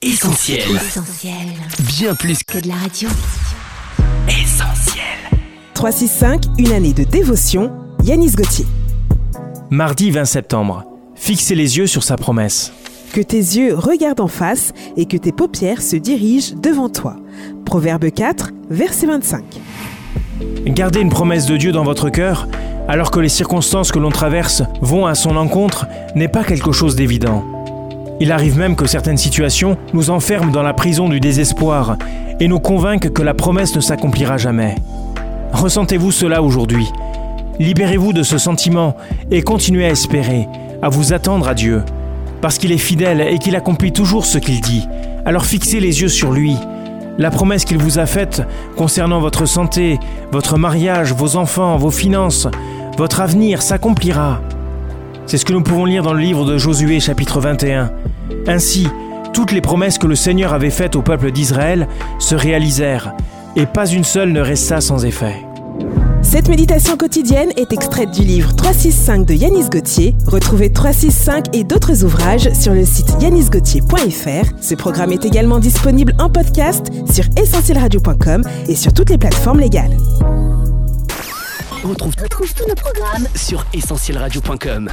Essentiel. Essentiel. Bien plus Que de la radio. qu'essentiel. 365, une année de dévotion, Yanis Gauthier. Mardi 20 septembre. Fixez les yeux sur sa promesse. Que tes yeux regardent en face et que tes paupières se dirigent devant toi. Proverbe 4, verset 25. Gardez une promesse de Dieu dans votre cœur, alors que les circonstances que l'on traverse vont à son encontre, n'est pas quelque chose d'évident. Il arrive même que certaines situations nous enferment dans la prison du désespoir et nous convainquent que la promesse ne s'accomplira jamais. Ressentez-vous cela aujourd'hui? Libérez-vous de ce sentiment et continuez à espérer, à vous attendre à Dieu, parce qu'il est fidèle et qu'il accomplit toujours ce qu'il dit. Alors fixez les yeux sur lui. La promesse qu'il vous a faite concernant votre santé, votre mariage, vos enfants, vos finances, votre avenir s'accomplira. C'est ce que nous pouvons lire dans le livre de Josué chapitre 21. Ainsi, toutes les promesses que le Seigneur avait faites au peuple d'Israël se réalisèrent, et pas une seule ne resta sans effet. Cette méditation quotidienne est extraite du livre 365 de Yanis Gauthier. Retrouvez 365 et d'autres ouvrages sur le site yanisgauthier.fr. Ce programme est également disponible en podcast sur essentielradio.com et sur toutes les plateformes légales. On retrouve, retrouve tous nos programmes sur essentielradio.com.